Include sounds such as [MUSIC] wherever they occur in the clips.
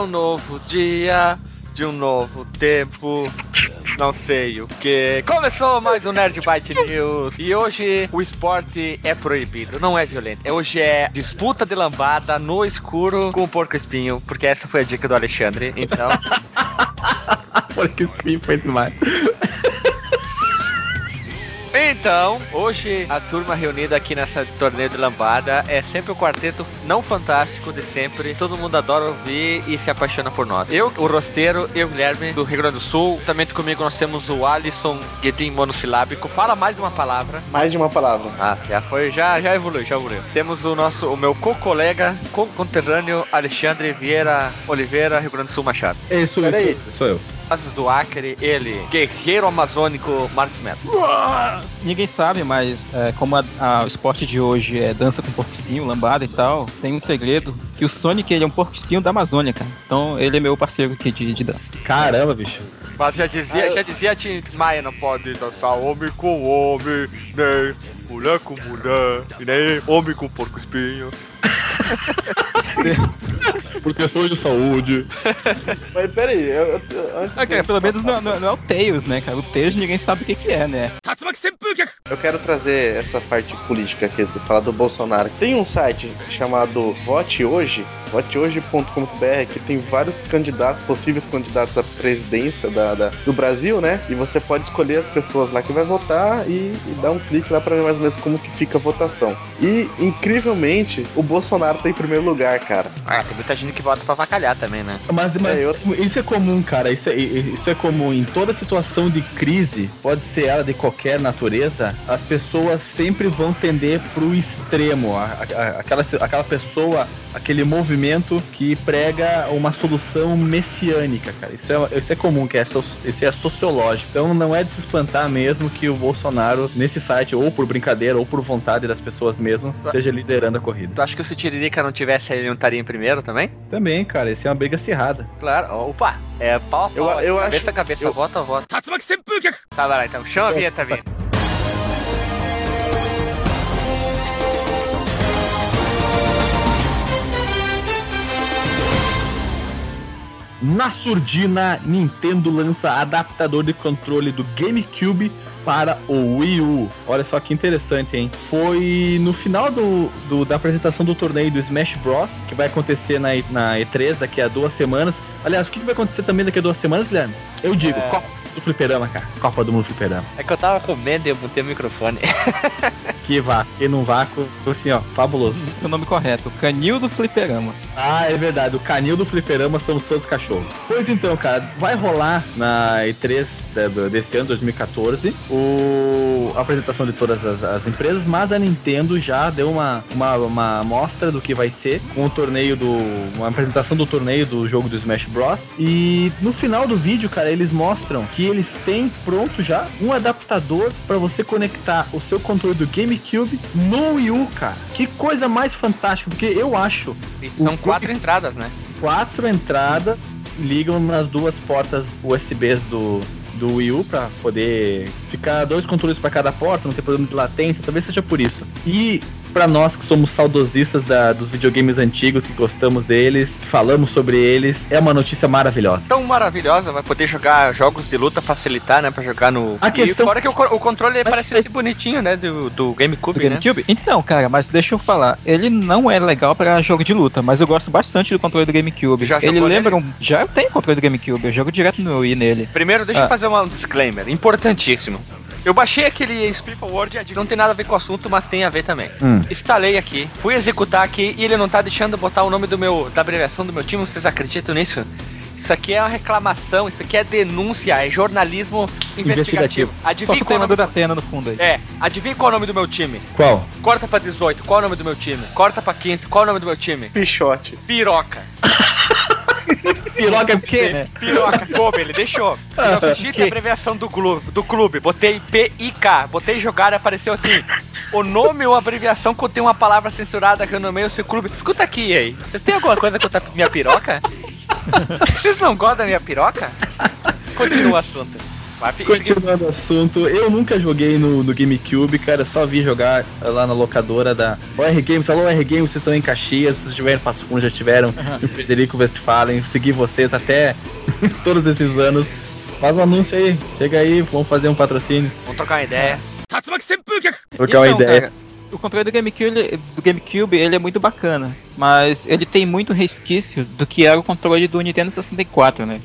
um novo dia de um novo tempo. Não sei o que. Começou mais um Nerd Byte News. E hoje o esporte é proibido, não é violento. Hoje é disputa de lambada no escuro com o porco espinho, porque essa foi a dica do Alexandre. Então. [LAUGHS] porco espinho foi demais. Então, hoje a turma reunida aqui nessa torneio de lambada é sempre o quarteto não fantástico de sempre. Todo mundo adora ouvir e se apaixona por nós. Eu, o Rosteiro, eu, Guilherme, do Rio Grande do Sul. Também comigo nós temos o Alisson Guedin monossilábico. Fala mais de uma palavra. Mais de uma palavra. Ah, já foi, já, já evoluiu, já evoluiu. Temos o nosso, o meu co-colega, co-conterrâneo Alexandre Vieira Oliveira, Rio Grande do Sul Machado. É isso aí. Sou eu do Acre, ele, guerreiro amazônico Marcos Neto. Ninguém sabe, mas é, como a, a, o esporte de hoje é dança com porquinho, lambada e tal, tem um segredo que o Sonic ele é um porquinho da Amazônia, cara. Então ele é meu parceiro aqui de, de dança. Caramba, bicho. Mas já dizia, ah, já dizia Tim Maia, não pode dançar homem com homem, nem mulher com mulher, e nem homem com porco espinho. [LAUGHS] Por questões de saúde. [LAUGHS] Mas peraí, eu, eu, antes ah, cara, pelo menos não, não, não, é o Tails, né, cara? O Tails ninguém sabe o que, que é, né? Eu quero trazer essa parte política aqui, falar do Bolsonaro. Tem um site chamado Vote Hoje, votehoje.com.br, que tem vários candidatos, possíveis candidatos à presidência da, da, do Brasil, né? E você pode escolher as pessoas lá que vai votar e, e dar um clique lá para ver mais ou menos como que fica a votação. E, incrivelmente, o Bolsonaro tá em primeiro lugar, cara. Ah, tem muita gente que vota pra vacalhar também, né? Mas, mas é, eu... isso é comum, cara. Isso é, isso é comum. Em toda situação de crise, pode ser ela de qualquer natureza, as pessoas sempre vão tender pro extremo. A, a, aquela, aquela pessoa, aquele movimento que prega uma solução messiânica, cara. Isso é, isso é comum, que é, isso é sociológico. Então não é de se espantar mesmo que o Bolsonaro, nesse site, ou por brincadeira, ou por vontade das pessoas mesmo, esteja liderando a corrida. Tu acha que se o Tiririca não tivesse ele não estaria em primeiro também? Também, cara. Isso é uma briga acirrada. Claro. Opa! É pau a pau. Eu, eu cabeça acho... cabeça, eu... vota, vota. Tá, vai lá então. Chama a vinheta, vinheta. Na surdina, Nintendo lança adaptador de controle do GameCube para o Wii U. Olha só que interessante, hein? Foi no final do, do da apresentação do torneio do Smash Bros, que vai acontecer na, na E3 daqui a duas semanas. Aliás, o que vai acontecer também daqui a duas semanas, Guilherme? Eu digo, é... Copa do Fliperama, cara. Copa do Mundo Fliperama. É que eu tava com medo e eu botei o microfone. [LAUGHS] que vácuo, e num vácuo, assim, ó, fabuloso. O nome correto, Canil do Fliperama. Ah, é verdade, o Canil do Fliperama somos todos cachorros. Pois então, cara, vai rolar na E3 desse ano, 2014, o, a apresentação de todas as, as, empresas, mas a Nintendo já deu uma, uma, uma amostra do que vai ser com o torneio do. uma apresentação do torneio do jogo do Smash Bros. E no final do vídeo, cara, eles mostram que eles têm pronto já um adaptador para você conectar o seu controle do GameCube no Wii U, cara. Que coisa mais fantástica, porque eu acho. E são quatro entradas, né? Quatro entradas ligam nas duas portas USBs do, do Wii U para poder ficar dois controles para cada porta, não ter problema de latência, talvez seja por isso. E para nós que somos saudosistas da, dos videogames antigos, que gostamos deles, falamos sobre eles, é uma notícia maravilhosa. Tão maravilhosa, vai poder jogar jogos de luta, facilitar, né, pra jogar no... A questão... E fora que o, o controle mas parece é... bonitinho, né, do, do GameCube, do né? GameCube? Então, cara, mas deixa eu falar, ele não é legal para jogo de luta, mas eu gosto bastante do controle do GameCube. Já ele lembra um... Já tem controle do GameCube, eu jogo direto no Wii nele. Primeiro, deixa ah. eu fazer um disclaimer, importantíssimo. Eu baixei aquele Split Word, não tem nada a ver com o assunto, mas tem a ver também. Hum. Instalei aqui, fui executar aqui e ele não tá deixando botar o nome do meu, da abreviação do meu time, vocês acreditam nisso? Isso aqui é uma reclamação, isso aqui é denúncia, é jornalismo investigativo. investigativo. Adivinha qual o nome da Atena no fundo aí. É, adivinha qual é o nome do meu time? Qual? Corta pra 18, qual é o nome do meu time? Corta pra 15, qual é o nome do meu time? Pichote. Piroca. [COUGHS] Piroca é quê? Piroca, como ele deixou. Eu não digitei a abreviação do clube, do clube, botei P-I-K, botei jogar e apareceu assim. O nome ou abreviação contém uma palavra censurada que eu nomeio o seu clube. Escuta aqui, aí. Vocês têm alguma coisa contra minha piroca? [LAUGHS] Vocês não gostam da minha piroca? Continua o assunto. Continuando o assunto, eu nunca joguei no, no GameCube, cara, só vi jogar lá na locadora da OR Games. Alô, OR Games, vocês estão em Caxias, vocês estiveram em Passo Fundo, já estiveram em Frederico Westphalen, segui vocês até [LAUGHS] todos esses anos. Faz um anúncio aí, chega aí, vamos fazer um patrocínio, Vamos trocar uma ideia. trocar uma Então, ideia. cara, o controle do GameCube, ele- do GameCube ele é muito bacana, mas ele tem muito resquício do que era o controle do Nintendo 64, né?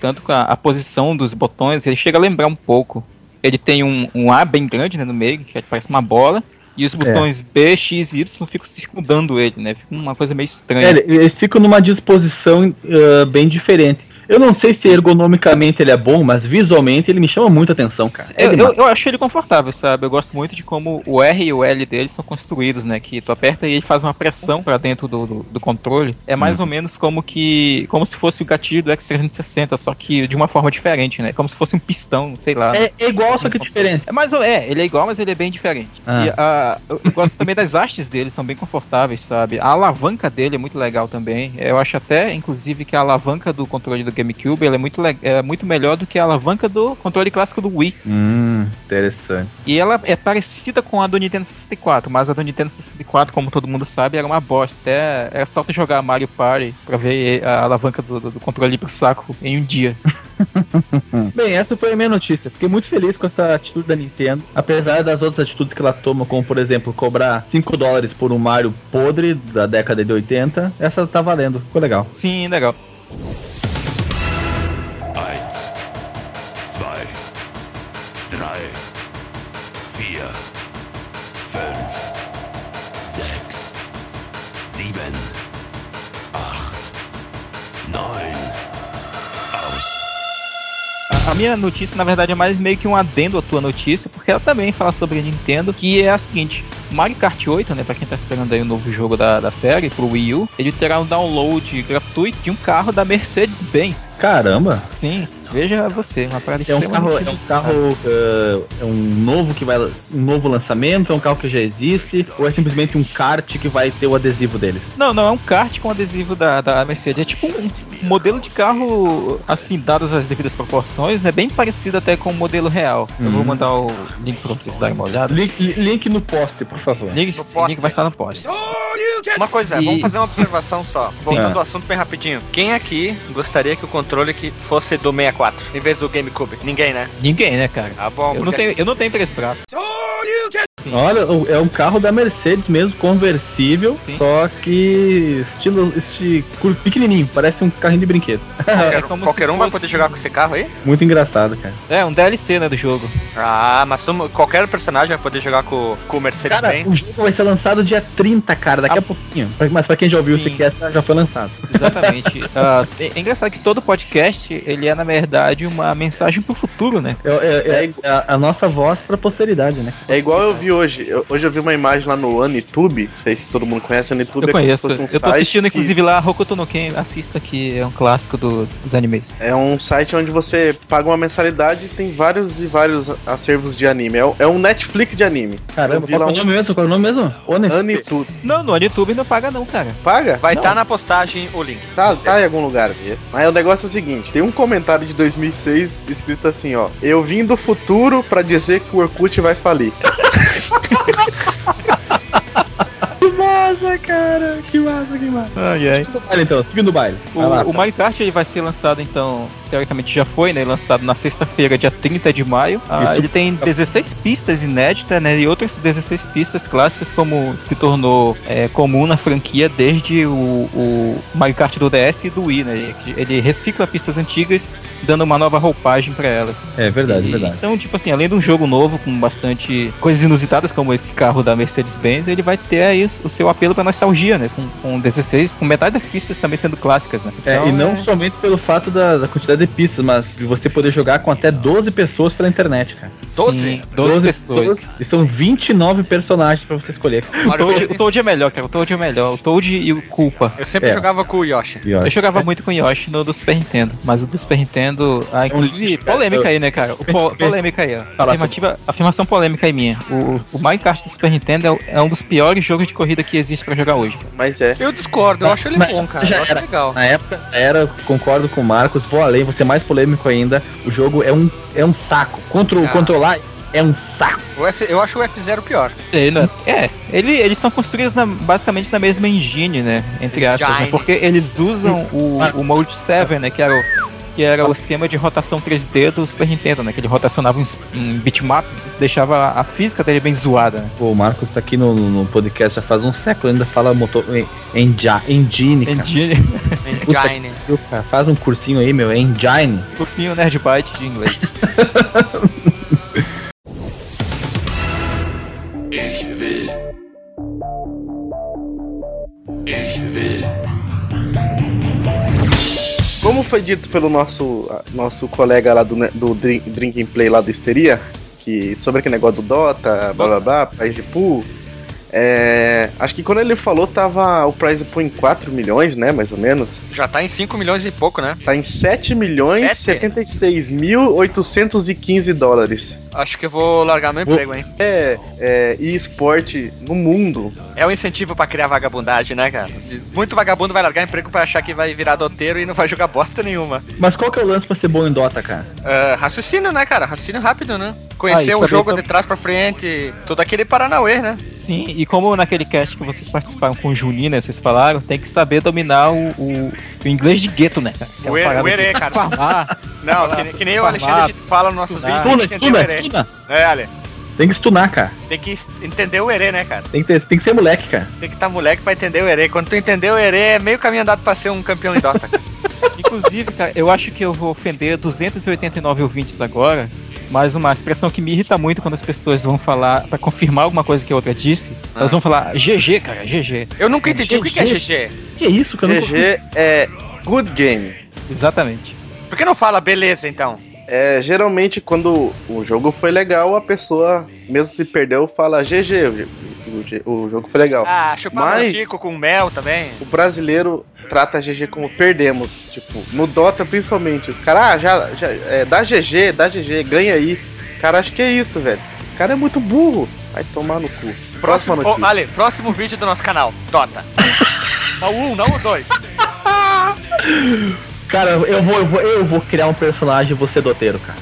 Tanto com a, a posição dos botões, ele chega a lembrar um pouco. Ele tem um, um A bem grande né, no meio, que parece uma bola, e os botões B, X e Y ficam circundando ele, né? Fica uma coisa meio estranha. É, eles ficam numa disposição ah, bem diferente. Eu não sei se ergonomicamente ele é bom, mas visualmente ele me chama muita atenção, cara. É Eu, eu, eu acho ele confortável, sabe? Eu gosto muito de como o R e o L deles são construídos, né? Que tu aperta e ele faz uma pressão pra dentro do, do, do controle. É mais ou menos como que. como se fosse o gatilho do X360, só que de uma forma diferente, né? Como se fosse um pistão, sei lá. É, é igual, só que diferente. É mais ou é, ele é igual, mas ele é bem diferente. Ah. E a, eu gosto também das hastes dele, são bem confortáveis, sabe? A alavanca dele é muito legal também. Eu acho até, inclusive, que a alavanca do controle do GameCube ela é, muito é muito melhor do que a alavanca do controle clássico do Wii. Hum, interessante. E ela é parecida com a do Nintendo 64, mas a do Nintendo 64, como todo mundo sabe, era uma bosta. Até era só tu jogar Mario Party pra ver a alavanca do, do- do controle pro saco em um dia. [LAUGHS] Bem, essa foi a minha notícia. Fiquei muito feliz com essa atitude da Nintendo. Apesar das outras atitudes que ela toma, como por exemplo, cobrar 5 dólares por um Mario podre da década de 80, essa tá valendo. Ficou legal. Sim, legal. Minha notícia, na verdade, é mais meio que um adendo à tua notícia, porque ela também fala sobre a Nintendo, que é a seguinte. Mario Kart 8, né, pra quem tá esperando aí o novo jogo da, da série, pro Wii U, ele terá um download gratuito de um carro da Mercedes-Benz. Caramba! Sim, veja você, uma parada É um carro, é um carro, uh, é um novo que vai, um novo lançamento, é um carro que já existe, ou é simplesmente um kart que vai ter o adesivo deles? Não, não, é um kart com adesivo da, da Mercedes. É tipo um modelo de carro, assim, dadas as devidas proporções, né? Bem parecido até com o modelo real. Eu vou Uhum. mandar o link pra vocês darem uma olhada. Link, link no post, por favor. Link, No post. link vai estar no post. Uma coisa, E- vamos fazer uma observação só. Voltando Ah. ao assunto bem rapidinho. Quem aqui gostaria que o controle que fosse do 64 em vez do GameCube? Ninguém, né? Ninguém, né, cara? Tá bom, Eu não, tenho, eu não tenho três braços. Olha, é um carro da Mercedes mesmo, conversível, Sim. só que estilo, estilo cur- pequenininho, parece um carrinho de brinquedo. [LAUGHS] Qualquer, É como qualquer um vai fosse- poder jogar com esse carro aí? Muito engraçado, cara. É, um DLC, né, do jogo. Ah, mas tu- qualquer personagem vai poder jogar com, com o Cara, Mercedes-Benz. o jogo vai ser lançado dia 30, cara, daqui a, Ah. pouquinho. Mas pra quem já ouviu Sim. o CQS, já foi lançado. [LAUGHS] Exatamente. É, é engraçado que todo podcast, ele é, na verdade, uma mensagem pro futuro, né? É, é- é a, a nossa voz pra posteridade, né? É igual eu vi hoje. Eu- hoje eu vi uma imagem lá no Anitube. Não sei se todo mundo conhece. Anitube Eu é como se conheço. fosse um eu tô site assistindo, que- inclusive, lá Hokuto no Ken. Assista, que é um clássico do- dos animes. É um site onde você paga uma mensalidade e tem vários e vários acervos de anime. É, o- é um Netflix de anime. Caramba, qual lá é o um- nome mesmo? Qual é o nome mesmo? One- Anitube. Não, no YouTube não paga não, cara. Paga? Vai estar na postagem o link. Tá, tá em algum lugar. Mas o negócio é o seguinte: tem um comentário de 2006 escrito assim, ó. Eu vim do futuro pra dizer que o Orkut vai falir. [LAUGHS] Que massa, cara! Que massa, que massa. Ai, ai. Seguindo o baile, então, seguindo o baile. O, lá, o Mario Kart ele vai ser lançado, então, teoricamente já foi, né? Lançado na sexta-feira, dia 30 de maio. Ah, ele tem 16 pistas inéditas, né? E outras 16 pistas clássicas, como se tornou é, comum na franquia desde o, o Mario Kart do DS e do Wii, né? Ele recicla pistas antigas, dando uma nova roupagem pra elas. É verdade, E- verdade. Então, tipo assim, além de um jogo novo com bastante coisas inusitadas, como esse carro da Mercedes-Benz, ele vai ter aí o, seu apelo pra nostalgia, né? Com, com 16, com metade das pistas também sendo clássicas, né? É, Então, e não é- somente pelo fato da, da quantidade de pistas, mas você poder jogar com até 12 pessoas pela internet, cara. 12? Sim, 12 pessoas. E são 29 personagens pra você escolher. O Toad, o Toad é melhor, cara. O Toad é melhor. O Toad e o Culpa. Eu sempre É. jogava com o Yoshi. Ó, Eu jogava muito com o Yoshi no do Super Nintendo, mas o do Super Nintendo, ah, inclusive, eu- polêmica aí, né, cara? O po- [LAUGHS] polêmica aí, ó. Afirmativa, afirmação polêmica aí minha. O, o Mario Kart do Super Nintendo é, é um dos piores jogos de corrida que existe pra jogar hoje. Mas é. Eu discordo, eu acho ele Mas bom, cara. já Eu acho era. legal. Na época era, concordo com o Marcos, vou além, vou ser mais polêmico ainda. O jogo é um, é um saco. Contro, Ah. Controlar é um saco. F- eu acho o F0 pior. Ele é, ele, eles são construídos na- basicamente na mesma engine, né? Entre aspas, né? Porque eles usam o, o Mode 7, né? Que era o. Que era o esquema de rotação 3D do Super Nintendo, né? Que ele rotacionava em, em bitmap, isso deixava a física dele bem zoada, né? Pô, o Marcos tá aqui no, no podcast já faz um século, ainda fala motor en, enja- engine, cara. Engine, [LAUGHS] Engine. Faz um cursinho aí, meu, engine. cursinho Nerd Byte de inglês. [LAUGHS] Como foi dito pelo nosso, nosso colega lá do, ne- do Drink, Drink Play lá do Histeria, que sobre aquele negócio do Dota, blá blá blá, prize pool, é, acho que quando ele falou tava o prize pool em 4 milhões, né, mais ou menos. Já tá em 5 milhões e pouco, né? Tá em 7 milhões Sete? 76 mil 815 dólares. Acho que eu vou largar meu emprego, hein? É, é e-esporte no mundo. É um incentivo pra criar vagabundagem, né, cara? Muito vagabundo vai largar emprego pra achar que vai virar doteiro e não vai jogar bosta nenhuma. Mas qual que é o lance pra ser bom em Dota, cara? Ah, raciocínio, né, cara? Raciocínio rápido, né? Conhecer Ah, o saber jogo tam- de trás pra frente, todo aquele Paranauê, né? Sim, e como naquele cast que vocês participaram com o Juninho, né? Vocês falaram, tem que saber dominar o, o, o inglês de gueto, né? cara? O o Erê, cara. Farmar. Não, que, que nem o Farmar, Alexandre fala no nosso vídeo, Estuna, o estuna. É, Ale, Tem que stunar, cara. tem que entender o Erê, né, cara? Tem que, ter, tem que ser moleque, cara. Tem que estar moleque pra entender o Erê. Quando tu entender o Erê, é meio caminho andado pra ser um campeão em Dota. cara. [LAUGHS] Inclusive, cara, eu acho que eu vou ofender 289 ouvintes agora, mas uma expressão que me irrita muito quando as pessoas vão falar, pra confirmar alguma coisa que a outra disse, Ah. elas vão falar GG, cara, GG. Eu nunca entendi o que, que é GG. Que isso, cara? Eu não GG é good game. Exatamente. Por que não fala beleza, então? É, geralmente quando o jogo foi legal, a pessoa, mesmo se perdeu, fala GG, o, o jogo foi legal. Ah, chupar Mas- um tico com mel também. O brasileiro trata GG como perdemos. Tipo, no Dota principalmente. Os caras, ah, já, já é, dá GG, dá GG, ganha aí. Cara, acho que é isso, velho. O cara é muito burro. Vai tomar no cu. Próxima Próximo, notícia. oh, Ale, próximo vídeo do nosso canal, Dota. [LAUGHS] Não o um, não o dois. Cara, eu vou, eu vou, eu vou criar um personagem e vou ser doteiro, cara.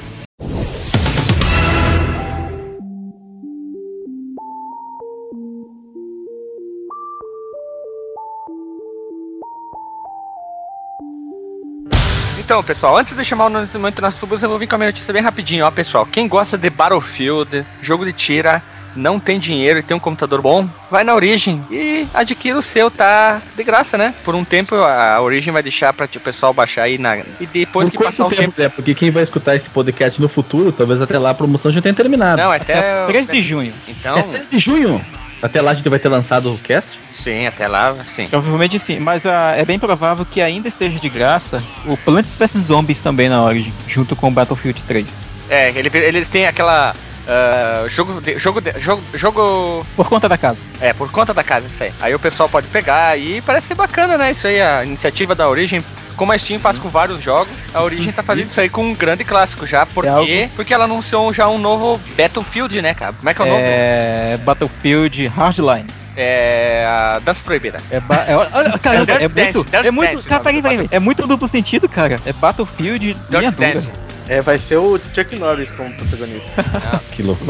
Então, pessoal, antes de chamar o momento nas subas, eu vou vir com a minha notícia bem rapidinho, ó, pessoal. Quem gosta de Battlefield, jogo de tira, não tem dinheiro e tem um computador bom, vai na Origin e adquira o seu, tá de graça, né? Por um tempo a Origin vai deixar para o pessoal baixar aí na e depois que Por passar um quanto tempo. tempo, é? Porque quem vai escutar esse podcast no futuro, talvez até lá a promoção já tenha terminado. Não, até 3 de junho. Então, É 3 de junho. Até lá a gente vai ter lançado o cast. sim, até lá, sim. Provavelmente sim, mas ah, é bem provável que ainda esteja de graça o Plants vs Zombies também na Origin, junto com o Battlefield 3. É, ele ele tem aquela ah, jogo de, jogo de, jogo jogo Por conta da casa. É, por conta da casa, isso aí. Aí o pessoal pode pegar e parece ser bacana, né? Isso aí, a iniciativa da Origin. Como a Steam faz com vários jogos, a Origin tá fazendo isso aí com um grande clássico já. Por É quê? algo- Porque ela anunciou já um novo Battlefield, né, cara? Como é que é o nome? É. Battlefield Hardline. É. a Dança Proibida. É, ba- é, olha, caramba, é muito. Dance É muito. Dance, Cara, peraí, nome do peraí, é muito duplo sentido, cara. É Battlefield Dirty dura. Dance. É, vai ser o Chuck Norris como protagonista. [LAUGHS] Que louco.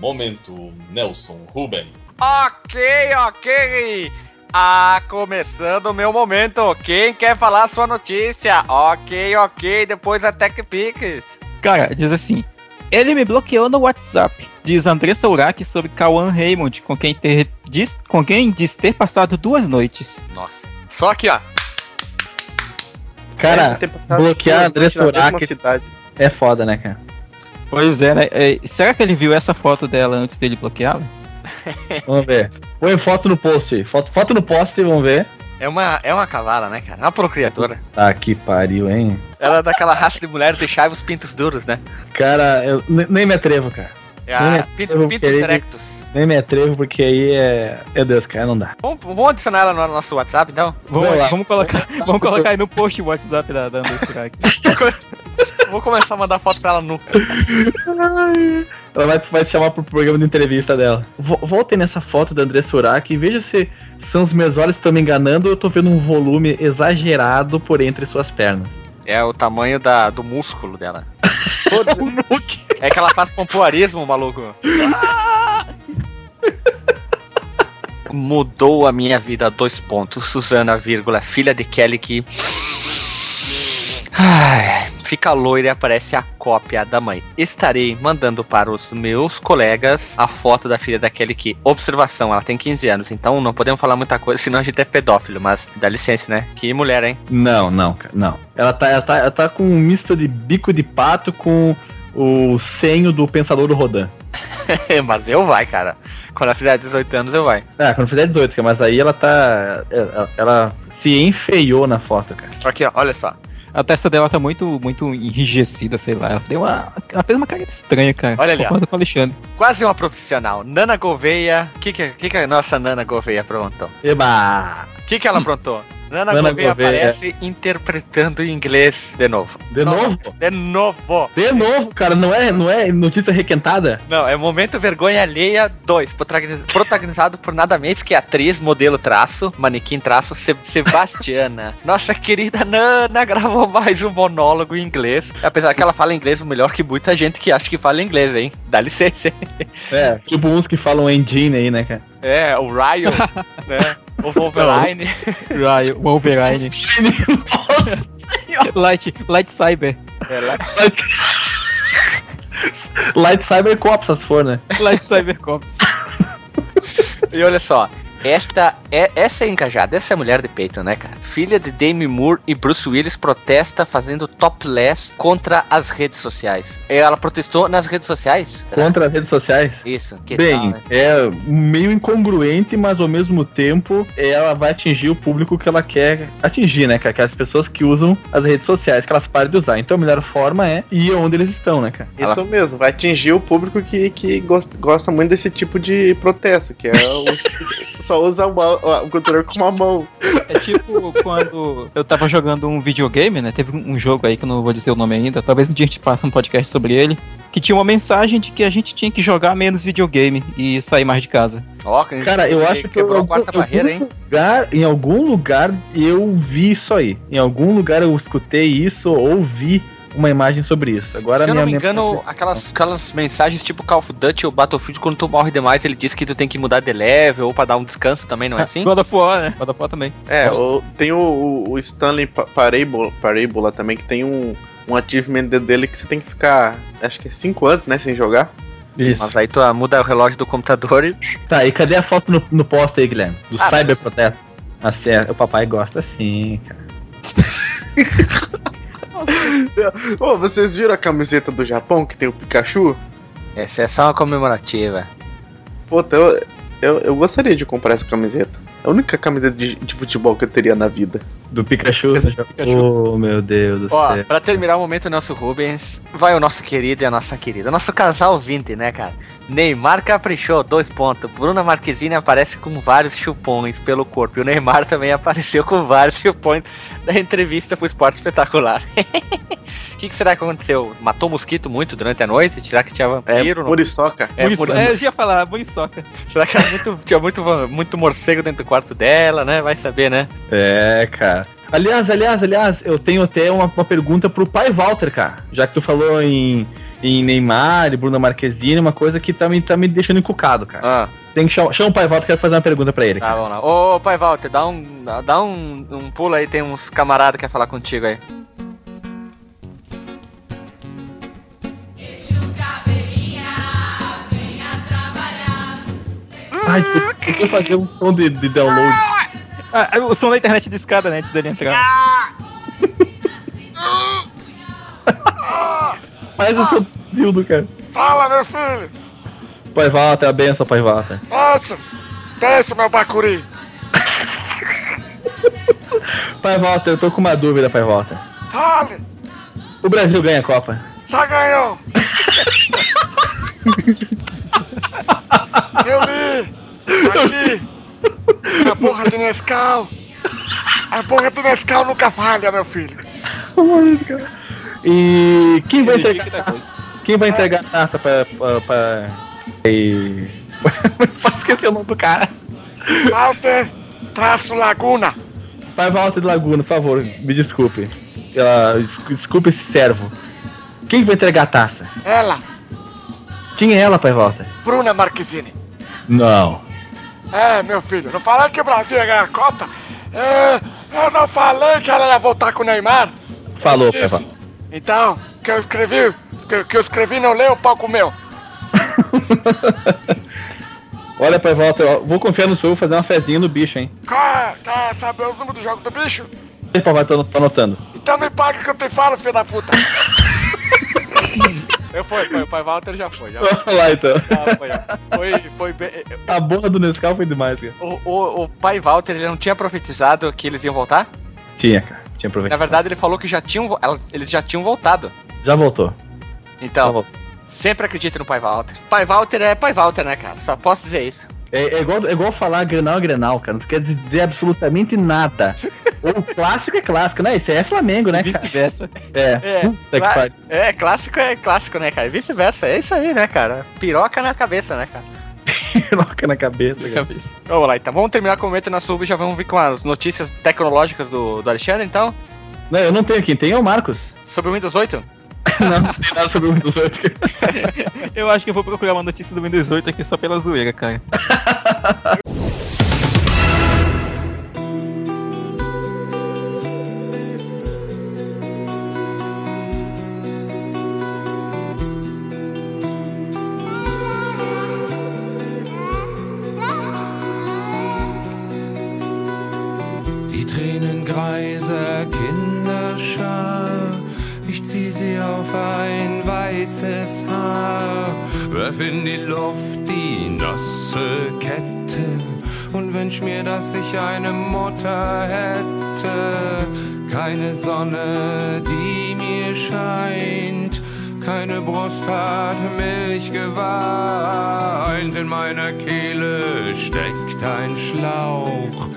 Momento Nelson Ruben. Ok, ok. Ah, começando o meu momento. Quem quer falar a sua notícia? Ok, ok. Depois a Tech Pix. Cara, diz assim. Ele me bloqueou no WhatsApp. Diz Andressa Urach sobre Kawan Raymond, com quem, ter, diz, com quem diz ter passado duas noites. Nossa. Só aqui, ó. Cara, bloquear Andressa cidade. é foda, né, cara? Pois é, né? É, será que ele viu essa foto dela antes dele bloqueá-la? Vamos ver. Põe foto no post. Foto, foto no post, vamos ver. É uma, é uma cavala, né, cara? É uma procriadora. Ah, que pariu, hein? Ela é daquela raça de mulher deixava os pintos duros, né? Cara, eu ne- nem me atrevo, cara. É é- a pintos, pintos erectus. Nem me atrevo, porque aí é. Meu Deus, cara, não dá. Vamos, vamos adicionar ela no nosso WhatsApp, então? Vamos, lá. vamos colocar, [LAUGHS] vamos colocar aí no post o WhatsApp da, da André Surak. [LAUGHS] Vou começar a mandar foto pra ela nuca. Ela vai, vai te chamar pro programa de entrevista dela. Vo- Voltem nessa foto da André Surak e veja se são os meus olhos que estão me enganando ou eu tô vendo um volume exagerado por entre suas pernas. É o tamanho da, do músculo dela. [LAUGHS] É que ela faz pompoarismo, maluco. Mudou a minha vida a dois pontos. Suzana, vírgula, filha de Kelly que. Ai, fica loira e aparece a cópia da mãe. Estarei mandando para os meus colegas a foto da filha da Kelly que. Observação, ela tem 15 anos, então não podemos falar muita coisa, senão a gente é pedófilo, mas dá licença, né? Que mulher, hein? Não, não, não. Ela tá, ela tá, ela tá com um misto de bico de pato com o senho do pensador do Rodan. [LAUGHS] mas eu vai, cara. Quando ela fizer 18 anos, eu vai. Ah, quando fizer 18, cara, mas aí ela tá. Ela, ela se enfeiou na foto, cara. Aqui, ó, olha só. A testa dela tá muito, muito enrijecida, sei lá. Ela deu uma. Ela fez uma cara estranha, cara. Olha ali, ó. Concordo com o Alexandre. Quase uma profissional. Nana Gouveia. O que, que, que, que a nossa Nana Gouveia aprontou? Eba! O que, que ela aprontou? Nana, Nana Gouveia, Gouveia. aparece interpretando em inglês de novo. De novo? De novo. De novo, cara, não é, não é notícia requentada? Não, é Momento Vergonha Alheia 2, protagoniz- protagonizado por nada menos que atriz, modelo traço, manequim traço, Se- Sebastiana. [LAUGHS] Nossa querida Nana gravou mais um monólogo em inglês. Apesar que ela fala inglês melhor que muita gente que acha que fala inglês, hein? Dá licença. É, tipo uns que falam engine aí, né, cara? É, o Ryan, [LAUGHS] né? O Wolverine. Ryan, Wolverine. [LAUGHS] Light, Light Cyber. É, lá- Light Cyber Cops, se for, né? Light Cyber Cops. E olha só, esta é essa é engajada, essa é a mulher de Peyton, né, cara? Filha de Demi Moore e Bruce Willis protesta fazendo topless contra as redes sociais. Ela protestou nas redes sociais? Será? Contra as redes sociais. Isso, que Bem, tal, né? é meio incongruente, mas ao mesmo tempo ela vai atingir o público que ela quer atingir, né, cara? Que é as pessoas que usam as redes sociais, que elas parem de usar. Então a melhor forma é ir onde eles estão, né, cara? Isso mesmo, vai atingir o público que, que gosta, gosta muito desse tipo de protesto, que é o [LAUGHS] só usa o, ma- o controle com uma mão. É tipo quando eu tava jogando um videogame, né? Teve um jogo aí que eu não vou dizer o nome ainda. Talvez um dia a gente faça um podcast sobre ele. Que tinha uma mensagem de que a gente tinha que jogar menos videogame e sair mais de casa. Ó, que a gente Cara, eu acho que quebrou eu- a quarta eu- barreira, hein? Lugar, em algum lugar eu vi isso aí. Em algum lugar eu escutei isso ou vi uma imagem sobre isso. Agora Se eu não me minha- engano, aquelas, aquelas mensagens tipo Call of Duty ou Battlefield, quando tu morre demais, ele diz que tu tem que mudar de level ou pra dar um descanso também, não é assim? God of War, né? God of War também. É, o- tem o, o- Stanley Pa- Parable, Parable lá também, que tem um, um achievement dele que você tem que ficar, acho que é 5 anos, né, sem jogar. Isso. Mas aí tu ah, muda o relógio do computador e. [LAUGHS] Tá, e cadê a foto no, no post aí, Guilherme? Do Ah, Cyber mas- Protesto. Assim, é, o papai gosta assim, cara. [LAUGHS] Vocês viram a camiseta do Japão que tem o Pikachu? Essa é só uma comemorativa. Puta, eu, eu, eu gostaria de comprar essa camiseta. É a única camiseta de, de futebol que eu teria na vida. Do [LAUGHS] Pikachu. Oh, meu Deus do Ó, céu. pra terminar o momento nosso Rubens, vai o nosso querido e a nossa querida. Nosso casal 20, né, cara? Neymar caprichou, dois pontos. Bruna Marquezine aparece com vários chupões pelo corpo. E o Neymar também apareceu com vários chupões da entrevista pro esporte espetacular. [LAUGHS] O que, que será que aconteceu? Matou mosquito muito durante a noite? Será que tinha É, vampiro? Não- muriçoca. É, Muriço- por- é, [LAUGHS] eu ia falar, Muriçoca. Será que era muito, tinha muito, muito morcego dentro do quarto dela, né? Vai saber, né? É, cara. Aliás, aliás, aliás, eu tenho até uma, uma pergunta pro pai Walter, cara. Já que tu falou em, em Neymar e Bruna Marquezine, uma coisa que tá me, tá me deixando encucado, cara. Ah, Tem que chamar, chama o pai Walter, quero fazer uma pergunta pra ele. tá, cara. vamos lá. Ô, pai Walter, dá um, dá um, um pulo aí, tem uns camaradas que quer falar contigo aí. Ai, eu queria fazer um som de, de download. Ah, o som da internet de escada, né? Antes dele entrar. [LAUGHS] Faz o som do cara. Fala, meu filho! Pai Walter, a benção, pai Walter. Nossa! Desce, meu bacuri! [LAUGHS] Pai Walter, eu tô com uma dúvida, Pai Walter. Fale, O Brasil ganha a Copa? já ganhou. [LAUGHS] Eu li. Aqui. A porra de Nescau. A porra do Nescau nunca falha, meu filho. E quem vai entregar, depois. quem vai entregar a taça pra. pra, pra... E... [LAUGHS] Esqueci o nome do cara. Walter, traço Laguna. Pai Walter de Laguna, por favor, me desculpe. Des- desculpe esse servo. Quem vai entregar a taça? Ela, Quem é ela, Pai Walter? Bruna Marquezine. Não. É, meu filho, não falei que o Brasil ia ganhar a Copa? É, eu não falei que ela ia voltar com o Neymar? Falou. Walter. Então, que eu escrevi, que, que eu escrevi não leu o palco meu. [LAUGHS] Olha, Pai Walter, ó, vou confiar no senhor, vou fazer uma fezinha no bicho, hein? Qual é? Quer saber o número do jogo do bicho? Pai tô, tô anotando. Então me paga que eu te falo, filho da puta. [LAUGHS] fui, foi, o pai Walter já foi, já foi. Vamos lá, então. Já foi, foi, foi bem. A borra do Nescau foi demais, cara. O, o, o pai Walter ele não tinha profetizado que eles iam voltar? Tinha, cara. Tinha Na aproveitado. verdade, ele falou que já tinham, eles já tinham voltado. Já voltou. Já Então, voltou. sempre acredite no pai Walter. Pai Walter é pai Walter, né, cara? Só posso dizer isso. É, é igual, é igual falar Grenal é Grenal, cara. Não quer dizer absolutamente nada. [LAUGHS] Ou clássico é clássico, né? Isso é Flamengo, né, cara? Vice-versa. É. É, Puta que pariu. é, clássico é clássico, né, cara? Vice-versa. É isso aí, né, cara? Piroca na cabeça, né, cara? [LAUGHS] Piroca na cabeça, cara. Vamos lá, então. Vamos terminar com o momento na sub e já vamos vir com as notícias tecnológicas do, do Alexandre, então. Não, eu não tenho quem tem é o Marcos. Sobre o Windows 8. Não, não [LAUGHS] tem nada sobre o Windows 8. [LAUGHS] Eu acho que eu vou procurar uma notícia do Windows 8 aqui só pela zoeira, cara. Die zieh sie auf ein weißes Haar, werf in die Luft die nasse Kette und wünsch mir, dass ich eine Mutter hätte. Keine Sonne, die mir scheint, keine Brust hat Milch geweint, in meiner Kehle steckt ein Schlauch.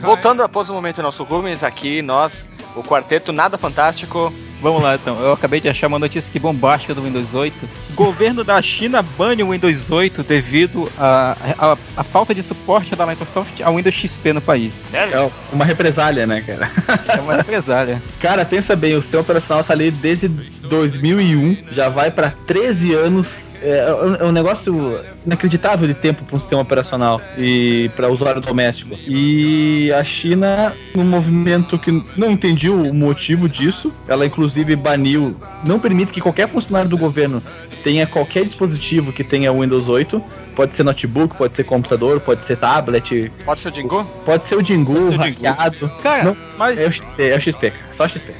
Voltando após o momento nosso Rumens, aqui nós, o quarteto Nada Fantástico. Vamos lá então, eu acabei de achar uma notícia aqui bombástica do Windows 8. Governo da China bane o Windows 8 devido à a, a, falta de suporte da Microsoft ao Windows XP no país. Sério? É uma represália, né, cara? É uma represália. [LAUGHS] Cara, pensa bem, o sistema operacional tá ali desde 2001, já vai pra 13 anos. É, é um negócio inacreditável de tempo para um sistema operacional e para usuário doméstico. E a China, num movimento que não entendi o motivo disso, ela inclusive baniu, não permite que qualquer funcionário do governo tenha qualquer dispositivo que tenha Windows 8. Pode ser notebook, pode ser computador, pode ser tablet, Pode ser o Dingo? pode ser o ser o hackeado. Cara, Não, mas, É o XP, é o XP, só XP.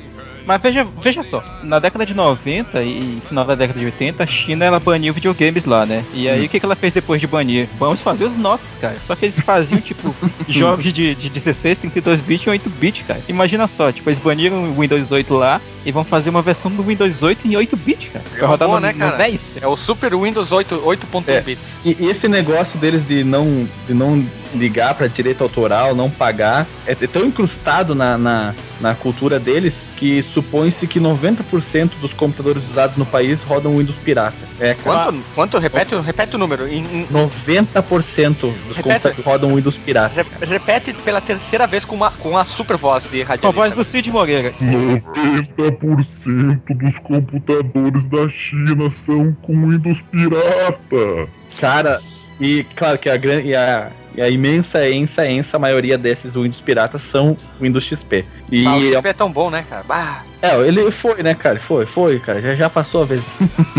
mas veja, veja só, na década de 90 e final da década de 80, a China ela baniu videogames lá, né? E aí o que, que ela fez depois de banir? Vamos fazer os nossos, cara. Só que eles faziam, tipo, [LAUGHS] jogos de, de 16, 32 bits e 8 bits, cara. Imagina só, tipo, eles baniram o Windows 8 lá e vão fazer uma versão do Windows 8 em 8 bits, cara. Pra uma rodar boa, no, né, no cara? 10. É o Super Windows 8 8.1 É. bits. E, e esse negócio deles de não, de não ligar para direito autoral, não pagar, é, é tão incrustado na, na, na cultura deles que supõe-se que 90% dos computadores usados no país rodam Windows pirata. É, cara. Quanto? Quanto? Repete, o- repete o número. Em- em- 90% dos Repete. computadores rodam Windows pirata. re- repete pela terceira vez com uma, com a super voz de Com a voz do Cid Moreira. 90% dos computadores da China são com Windows pirata. Cara, e claro que a grande e a, e a imensa, imensa, imensa maioria desses Windows piratas são Windows XP. E Ah, o XP é tão bom, né, cara? Bah, É, ele foi, né, cara? Foi, foi, cara. Já, já passou a vez.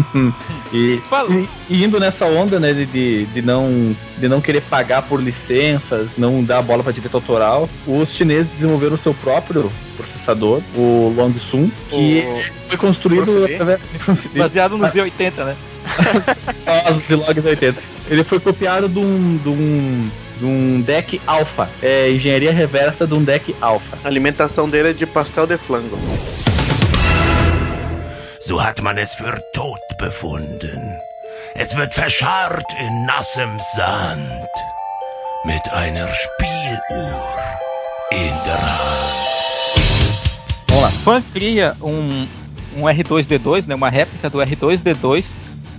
[LAUGHS] e, e- e indo nessa onda, né, de- de, de, não, de não querer pagar por licenças, não dar a bola pra direito autoral, os chineses desenvolveram o seu próprio processador, o Longsung, que foi construído através Baseado no Z80, [LAUGHS] né? de logs 80. Ele foi copiado de um, de um, de um deck alfa. É engenharia reversa de um deck alfa. A alimentação dele é de pastel de flango. So hat man es für tot befunden. Es wird verscharrt in nassem Sand. Mit einer Spieluhr in der Hand. Vamos lá. Fan cria um, um R2D2, né, uma réplica do R2D2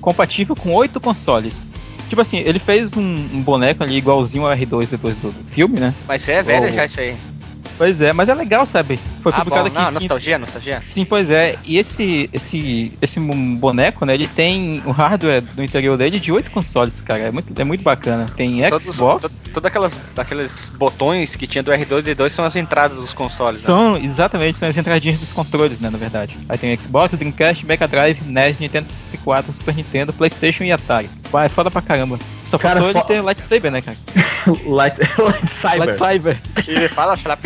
compatível com oito consoles. Tipo assim, ele fez um, um boneco ali igualzinho ao R2D2 do filme, né? Mas é velho Oh. já isso aí. Pois é, mas é legal, sabe? Foi Ah, bom, publicado não, aqui. nostalgia, nostalgia. Sim, pois é. E esse, esse, esse boneco, né? Ele tem o hardware no interior dele de oito consoles, cara. É muito, é muito bacana. Tem Todos, Xbox. to- todas aquelas aqueles botões que tinha do R2 e 2 são as entradas dos consoles. né? São, exatamente, são as entradinhas dos controles, né, na verdade. Aí tem Xbox, Dreamcast, Mega Drive, NES, Nintendo 64, Super Nintendo, Playstation e Atari. Vai, é foda pra caramba. Só cara, faltou ele ter lightsaber, né, cara? [LAUGHS] Light, lightsaber. Lightsaber. Ele fala, fala...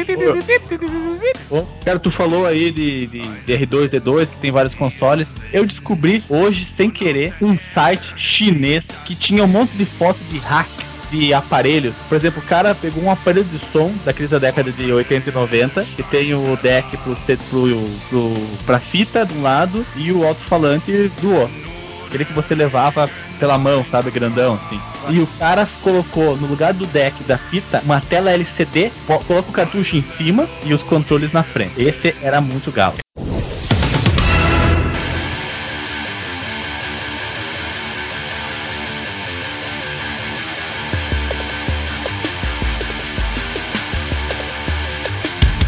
cara, tu falou aí de, de, de R2-D2, que tem vários consoles. Eu descobri hoje, sem querer, um site chinês que tinha um monte de fotos de hack de aparelhos. Por exemplo, o cara pegou um aparelho de som da crise da década de 80 e 90, que tem o deck pro, pro, pro, pra fita de um lado e o alto-falante do outro. Aquele que você levava pela mão, sabe, grandão, assim. E o cara colocou no lugar do deck da fita uma tela LCD, coloca o cartucho em cima e os controles na frente. Esse era muito galo.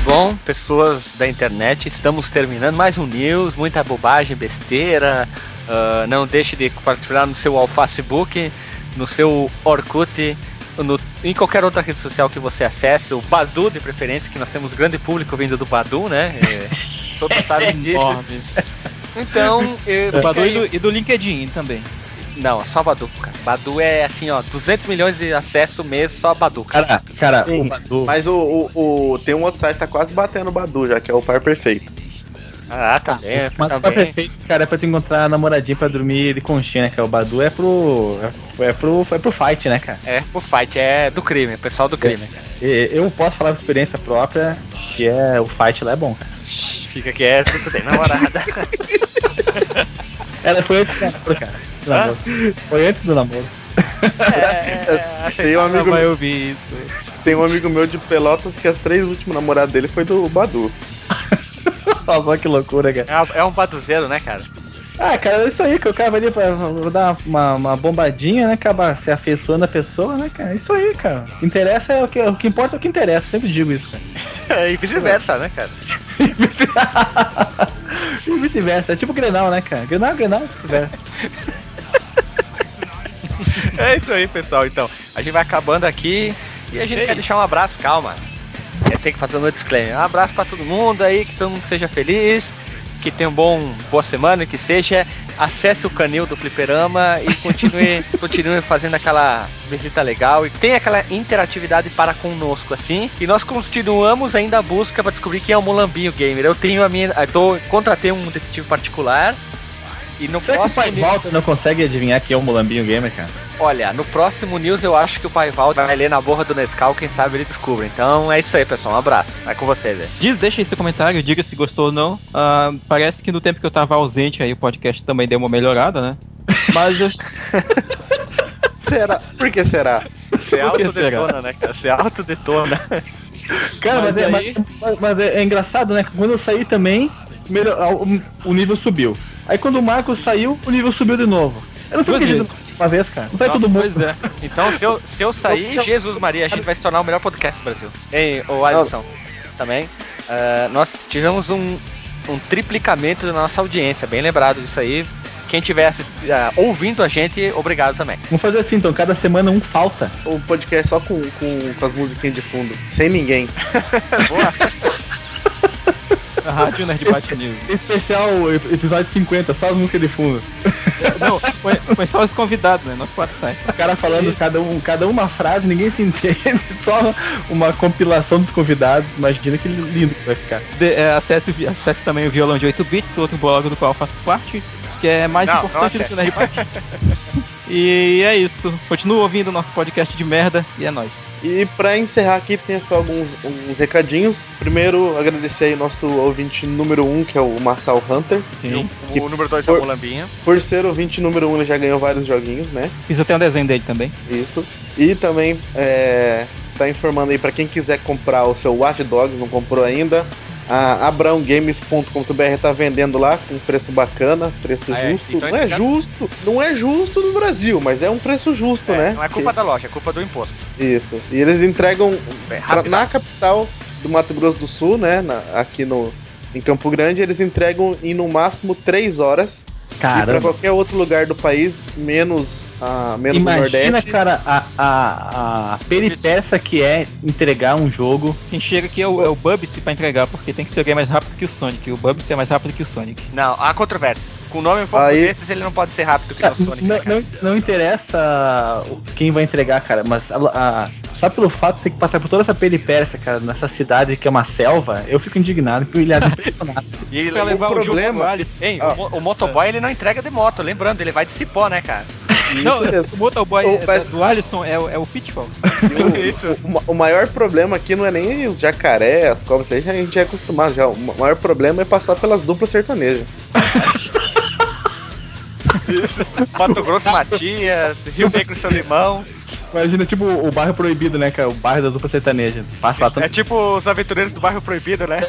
Bom, pessoas da internet, estamos terminando mais um news, muita bobagem, besteira. Ah, não deixe de compartilhar no seu Facebook, no seu Orkut, no- em qualquer outra rede social que você acesse, o Badu de preferência, que nós temos grande público vindo do Badu, né? É, todos sabem [LAUGHS] disso. Então, eu, Do Badu e do, e do LinkedIn também. Não, só Badu, cara. Badu é assim, ó, 200 milhões de acesso mês, só Badu. Cara, cara, Sim, o Badu- Mas o, o, o- tem um outro site que tá quase batendo o Badu já, que é o Par Perfeito. Ah, também, Mas tá perfeito, cara, é pra tu encontrar a namoradinha pra dormir de conchinha, né? Que é o Badu é pro. É pro, é pro fight, né, cara? É, o fight é do crime, pessoal do crime. cara. Eu posso falar por experiência própria que é o fight lá é bom, cara. Fica quieto, tu tem namorada. [LAUGHS] Ela foi antes do namoro, cara. Do namoro. Foi antes do namoro. é, [LAUGHS] Tem um, amigo, vai ouvir isso. tem um amigo meu de Pelotas que as três últimas namoradas dele foi do Badu. Olha só que loucura, cara. é, é um baduzeiro, né, cara? Ah, cara, é isso aí, que o cara vai ali pra dar uma, uma bombadinha, né? Acaba se afeiçoando a pessoa, né, cara? É Isso aí, cara. Interessa é o que, o que importa é o que interessa. Sempre digo isso, cara. [LAUGHS] e vice-versa, né, cara? [LAUGHS] e vice-versa. É tipo Grenal, né, cara? Grenal, Grenal, vice-versa. É isso aí, pessoal. Então, a gente vai acabando aqui e a gente quer deixar um abraço, calma. É, tem que fazer um disclaimer. Um abraço pra todo mundo aí, que todo mundo seja feliz, que tenha um bom boa semana, que seja. Acesse o canil do Fliperama e continue, [LAUGHS] continue fazendo aquela visita legal e tenha aquela interatividade para conosco, assim. E nós continuamos ainda a busca para descobrir quem é o Mulambinho Gamer. Eu tenho a minha. Eu tô, contratei um detetive particular. E no Será que o pai volta não consegue adivinhar quem é o Mulambinho Gamer, cara? Olha, no próximo news eu acho que o Pai Val vai ler na borra do Nescau, quem sabe ele descobre. Então é isso aí, pessoal. Um abraço. É com vocês, velho. Diz, deixa aí seu comentário, diga se gostou ou não. Ah, parece que no tempo que eu tava ausente aí o podcast também deu uma melhorada, né? Mas eu, [LAUGHS] Será? Por que será? Você autodetona, né, cara? Você autodetona. [LAUGHS] Cara, mas, Mas é, aí- mas, mas- mas é, é engraçado, né? que Quando eu saí também, primeiro, o, o nível subiu. Aí quando o Marcos saiu, o nível subiu de novo. Eu não sei o que uma vez, cara. Não sai Nossa, todo mundo. pois é. Então, se eu, se eu sair, Jesus Maria, a gente vai se tornar o melhor podcast do Brasil. Ei, ô Alisson, também. ah, nós tivemos um, um triplicamento da nossa audiência, bem lembrado disso aí. Quem estiver assisti- ah, ouvindo a gente, obrigado também. Vamos fazer assim, então, cada semana um falta. O podcast só com, com, com as musiquinhas de fundo. Sem ninguém. [LAUGHS] [LAUGHS] A [LAUGHS] Rádio Nerd Bate News. Especial episódio 50, só as músicas de fundo. Não, foi, foi só os convidados, né? Nós quatro sites. O cara falando cada, um, cada uma frase, ninguém se entende, [LAUGHS] só uma compilação dos convidados. Imagina que lindo que vai ficar. De- é, acesse, acesse também o Violão de 8 Bits, outro blog do qual eu faço parte, que é mais Não, importante não do que o Nerd Bate. [LAUGHS] E é isso. Continua ouvindo o nosso podcast de merda e é nóis. E pra encerrar aqui, tem só alguns, alguns recadinhos. Primeiro, agradecer aí o nosso ouvinte número 1, um, que é o Marçal Hunter. Sim. O, o número 2 é o Por- Mulambinha. Por ser ouvinte número 1, um, ele já ganhou vários joguinhos, né? Fiz até um desenho dele também. Isso. E também é, tá informando aí pra quem quiser comprar o seu Watch Dogs, não comprou ainda. A abraãogames.com.br tá vendendo lá com preço bacana, preço Ah, é? justo. Então não é ele já- justo, não é justo no Brasil, mas é um preço justo, É, né? Não é culpa da loja, é culpa do imposto. Isso. E eles entregam É, pra- na capital do Mato Grosso do Sul, né? na- aqui no em Campo Grande, eles entregam em no máximo 3 horas. E pra Caramba. qualquer outro lugar do país, menos, ah, menos no Imagina, Nordeste. cara, a, a, a peripécia que é entregar um jogo. Quem chega aqui é o, é o Bubsy pra entregar, porque tem que ser alguém mais rápido que o Sonic. O Bubsy é mais rápido que o Sonic. Não, há controvérsias. Com nome um pouco Aí- desses, ele não pode ser rápido que o Sonic. Não, né, não, não interessa o- quem vai entregar, cara, mas a- a- só pelo fato de ter que passar por toda essa peripécia, cara, nessa cidade que é uma selva, eu fico indignado, empilhado, impressionado. [LAUGHS] E ele Pra levar o, problema- jogo. Hein, Ah. o, o motoboy ele não entrega de moto, lembrando, ele vai de cipó, né, cara? Não, mesmo. o motoboy Ou é, faz- do Alisson é, o- é o Pitfall. [LAUGHS] Isso. O, ma- o maior problema aqui não é nem os jacaré, as cobras, isso a gente já é acostumado já. O ma- maior problema é passar pelas duplas sertanejas. Mato Grosso Matias, Rio Negro São Limão. Imagina, tipo, o bairro proibido, né, cara, o bairro da dupla sertaneja. Passa lá, É tipo os aventureiros do bairro proibido, né? [LAUGHS]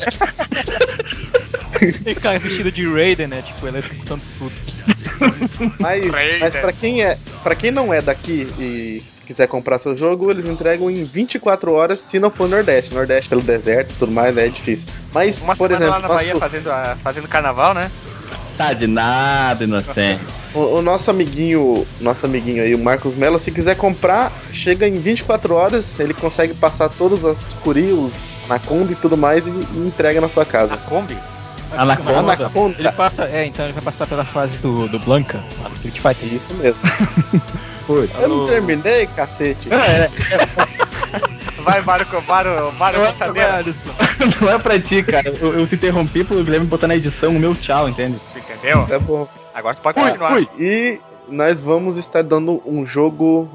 Tem cara vestido de Raiden, né? Tipo, eletrocutando tudo. [LAUGHS] Mas, mas pra quem é, para quem não é daqui e quiser comprar seu jogo, eles entregam em 24 horas, se não for Nordeste. Nordeste pelo deserto e tudo mais, né, é difícil. Mas, Uma por exemplo, lá na Bahia fazendo, a- fazendo carnaval, né? tá de nada, inocente. O, o nosso amiguinho, nosso amiguinho aí, o Marcos Mello, se quiser comprar, chega em 24 horas, ele consegue passar todas as curios, anaconda e tudo mais e, e entrega na sua A casa. Kombi. Anaconda. Ele Anaconda, passa, é, então ele vai passar pela fase do, do Blanca, lá do Street Fighter. isso mesmo. [LAUGHS] Putz. Eu não terminei, cacete. [LAUGHS] Vai, Mário, Mário, Mário Passadeira. Não é pra ti, cara. Eu, eu te interrompi pro Guilherme botar na edição o meu tchau, entende? Entendeu? É bom. Agora tu pode continuar. E nós vamos estar dando um jogo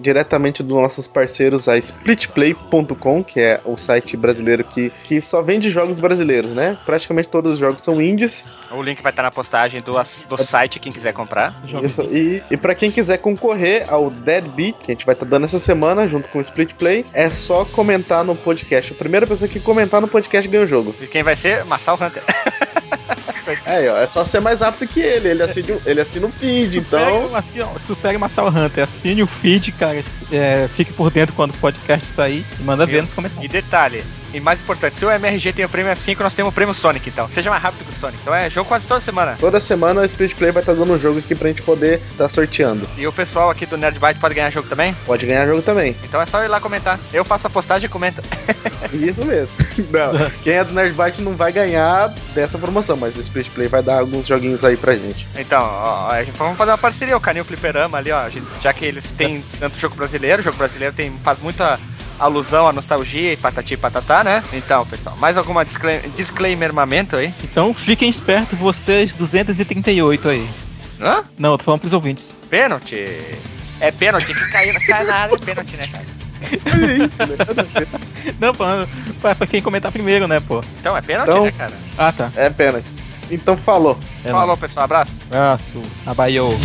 diretamente dos nossos parceiros, a splitplay.com, que é o site brasileiro que, que só vende jogos brasileiros, né? Praticamente todos os jogos são indies. O link vai estar na postagem do, do site, quem quiser comprar. Isso, e, e para quem quiser concorrer ao Dead Beat, que a gente vai estar dando essa semana, junto com o Split Play, é só comentar no podcast. A primeira pessoa que comentar no podcast ganha o jogo. E quem vai ser? Massal Hunter. [LAUGHS] É, ó, é só ser mais rápido que ele. Ele assina, o- ele assina o feed, então. Então, assim, ó, Super Massal Hunter, assine o feed, cara. é, fique por dentro quando o podcast sair e manda ver nos E comentários. detalhe, e mais importante, se o MRG tem o prêmio F5, nós temos o prêmio Sonic, então. Seja mais rápido que o Sonic. Então é jogo quase toda semana. Toda semana o Split Play vai estar dando um jogo aqui pra gente poder estar sorteando. E o pessoal aqui do Nerd Byte pode ganhar jogo também? Pode ganhar jogo também. Então é só ir lá comentar. Eu faço a postagem e comenta. [LAUGHS] Isso mesmo. [LAUGHS] Não, quem é do Nerdbyte não vai ganhar dessa promoção, mas o Split Play vai dar alguns joguinhos aí pra gente. Então, ó, a gente vamos fazer uma parceria, o Canil Fliperama ali, ó. a gente- já que eles têm tanto jogo brasileiro, o jogo brasileiro tem, faz muita alusão à nostalgia e patati e patatá, né? Então, pessoal, mais alguma disclaim disclaimermamento aí? Então fiquem espertos, vocês 238 aí. Hã? Não, tô falando pros ouvintes. Pênalti? É pênalti que caiu, cai na área, é pênalti, né, cara? [LAUGHS] Não, falando pra, pra quem comentar primeiro, né, pô? Então é pênalti, Então- né, cara? Ah, tá. É pênalti. Então falou. É Falou, pessoal, abraço. Abraço, abaiou.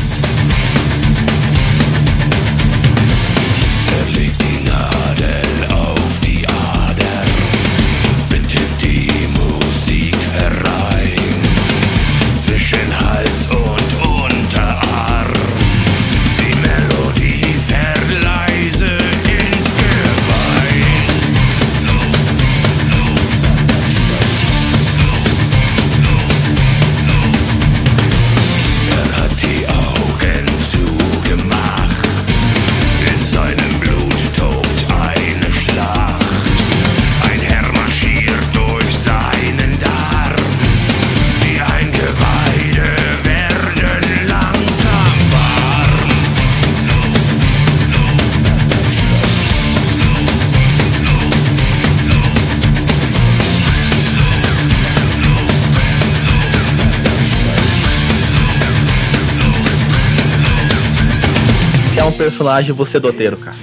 É personagem você doteiro, cara.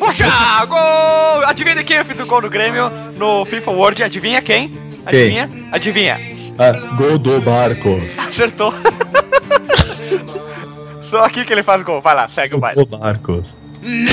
Puxa! Gol! Adivinha quem fez o gol no Grêmio no FIFA World? Adivinha quem? Adivinha? Adivinha? Ah, gol do Barco. Acertou. [LAUGHS] Só aqui que ele faz gol. Vai lá, segue o baile. Do Barcos. Nee,